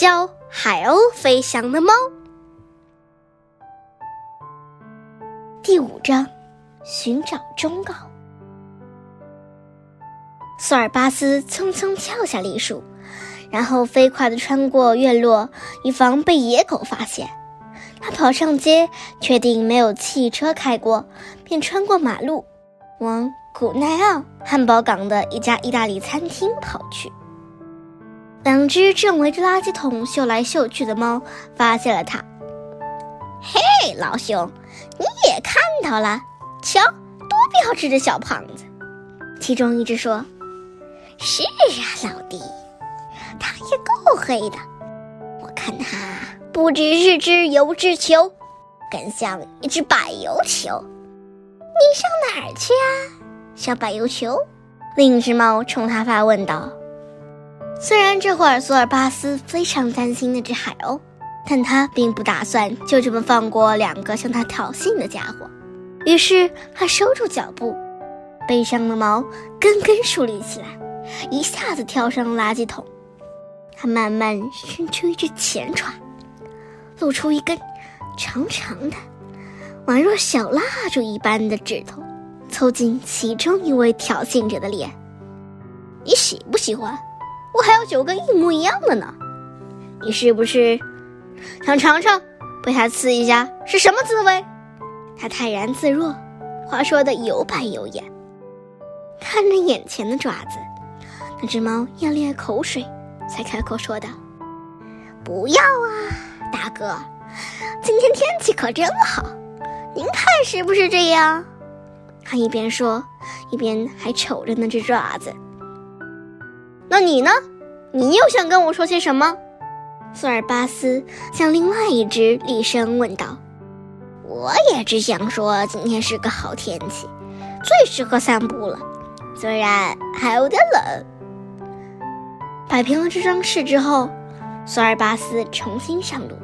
教海鸥飞翔的猫。第五章，寻找忠告。索尔巴斯匆匆跳下栗树，然后飞快地穿过院落，以防被野狗发现。他跑上街，确定没有汽车开过，便穿过马路，往古奈奥汉堡港的一家意大利餐厅跑去。两只正围着垃圾桶嗅来嗅去的猫发现了它。嘿，老兄，你也看到了？瞧，多标致的小胖子！其中一只说：“是啊，老弟，它也够黑的。我看它不只是只油脂球，更像一只柏油球。你上哪儿去啊，小柏油球？”另一只猫冲他发问道。虽然这会儿索尔巴斯非常担心那只海鸥，但他并不打算就这么放过两个向他挑衅的家伙。于是他收住脚步，背上的毛根根竖立起来，一下子跳上了垃圾桶。他慢慢伸出一只前爪，露出一根长长的、宛若小蜡烛一般的指头，凑近其中一位挑衅者的脸。你喜不喜欢？我还有九个一模一样的呢，你是不是想尝尝被它刺一下是什么滋味？他泰然自若，话说的有板有眼。看着眼前的爪子，那只猫咽了咽口水，才开口说道：“不要啊，大哥，今天天气可真好，您看是不是这样？”他一边说，一边还瞅着那只爪子。那你呢？你又想跟我说些什么？索尔巴斯向另外一只厉声问道。我也只想说，今天是个好天气，最适合散步了。虽然还有点冷。摆平了这桩事之后，索尔巴斯重新上路，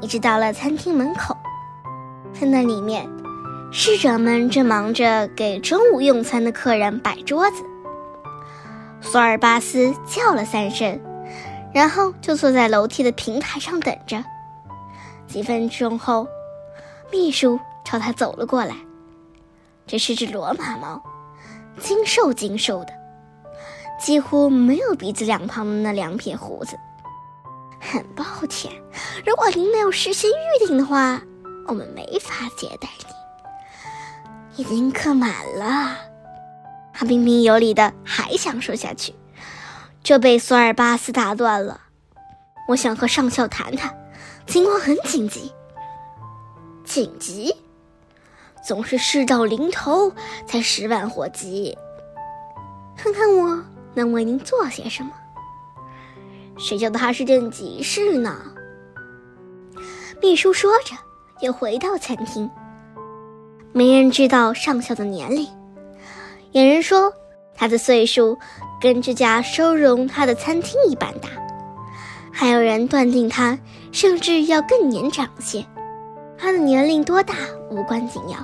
一直到了餐厅门口。在那里面，侍者们正忙着给中午用餐的客人摆桌子。索尔巴斯叫了三声，然后就坐在楼梯的平台上等着。几分钟后，秘书朝他走了过来。这是只罗马猫，精瘦精瘦的，几乎没有鼻子两旁的那两撇胡子。很抱歉，如果您没有事先预定的话，我们没法接待你。已经客满了。他彬彬有礼的还想说下去，就被索尔巴斯打断了。我想和上校谈谈，情况很紧急。紧急？总是事到临头才十万火急。看看我能为您做些什么？谁叫他是件急事呢？秘书说着，又回到餐厅。没人知道上校的年龄。有人说，他的岁数跟这家收容他的餐厅一般大；还有人断定他甚至要更年长些。他的年龄多大无关紧要，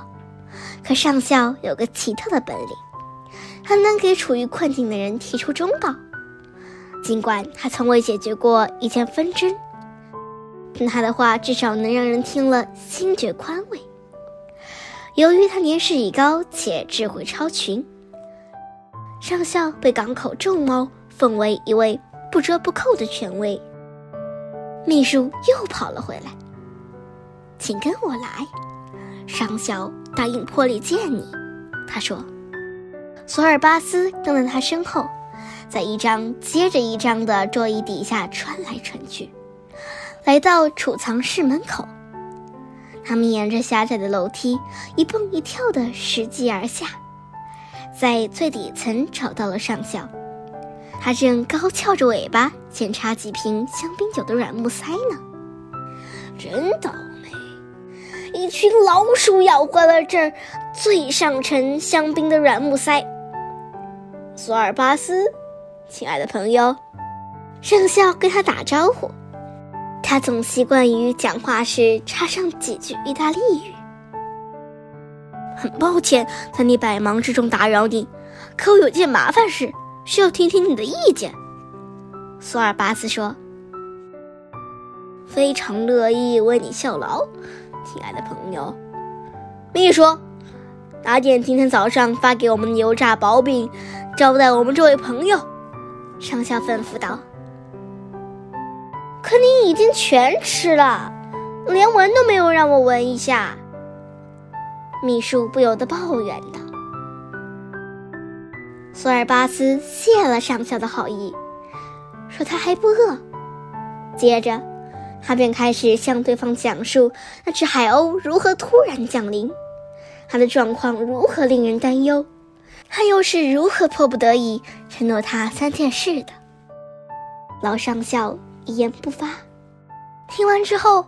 可上校有个奇特的本领，他能给处于困境的人提出忠告。尽管他从未解决过一件纷争，但他的话至少能让人听了心觉宽慰。由于他年事已高且智慧超群。上校被港口众猫奉为一位不折不扣的权威。秘书又跑了回来，请跟我来。上校答应破例见你，他说。索尔巴斯跟在他身后，在一张接着一张的桌椅底下穿来穿去，来到储藏室门口。他们沿着狭窄的楼梯一蹦一跳的拾级而下。在最底层找到了上校，他正高翘着尾巴检查几瓶香槟酒的软木塞呢。真倒霉，一群老鼠咬坏了这儿最上层香槟的软木塞。索尔巴斯，亲爱的朋友，上校跟他打招呼，他总习惯于讲话时插上几句意大利语。很抱歉在你百忙之中打扰你，可我有件麻烦事需要听听你的意见。”索尔巴斯说。非常乐意为你效劳，亲爱的朋友。秘书，拿点今天早上发给我们的油炸薄饼，招待我们这位朋友。上校吩咐道。可你已经全吃了，连闻都没有让我闻一下。秘书不由得抱怨道。索尔巴斯谢了上校的好意，说他还不饿。接着，他便开始向对方讲述那只海鸥如何突然降临，他的状况如何令人担忧，他又是如何迫不得已承诺他三件事的。老上校一言不发，听完之后，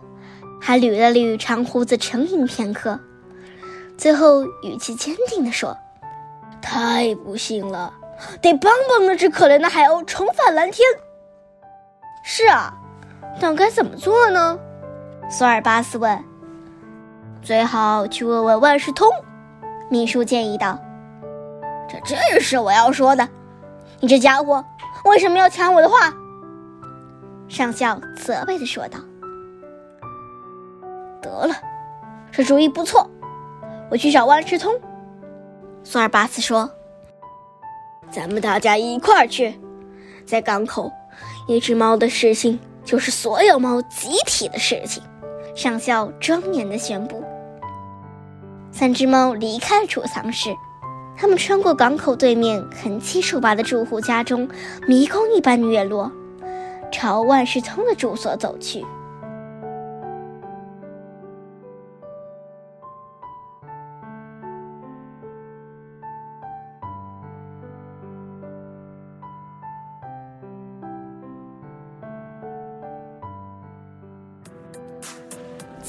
还捋了捋长胡子，沉吟片刻，最后语气坚定地说。太不幸了，得帮帮那只可怜的海鸥重返蓝天。是啊，但该怎么做呢？索尔巴斯问。最好去问问万事通，秘书建议道。这正是我要说的。你这家伙为什么要抢我的话？上校责备的说道。得了，这主意不错，我去找万事通。索尔巴斯说：“咱们大家一块儿去，在港口，一只猫的事情就是所有猫集体的事情。”上校庄严的宣布。三只猫离开储藏室，他们穿过港口对面横七竖八的住户家中，迷宫一般跃落，朝万事通的住所走去。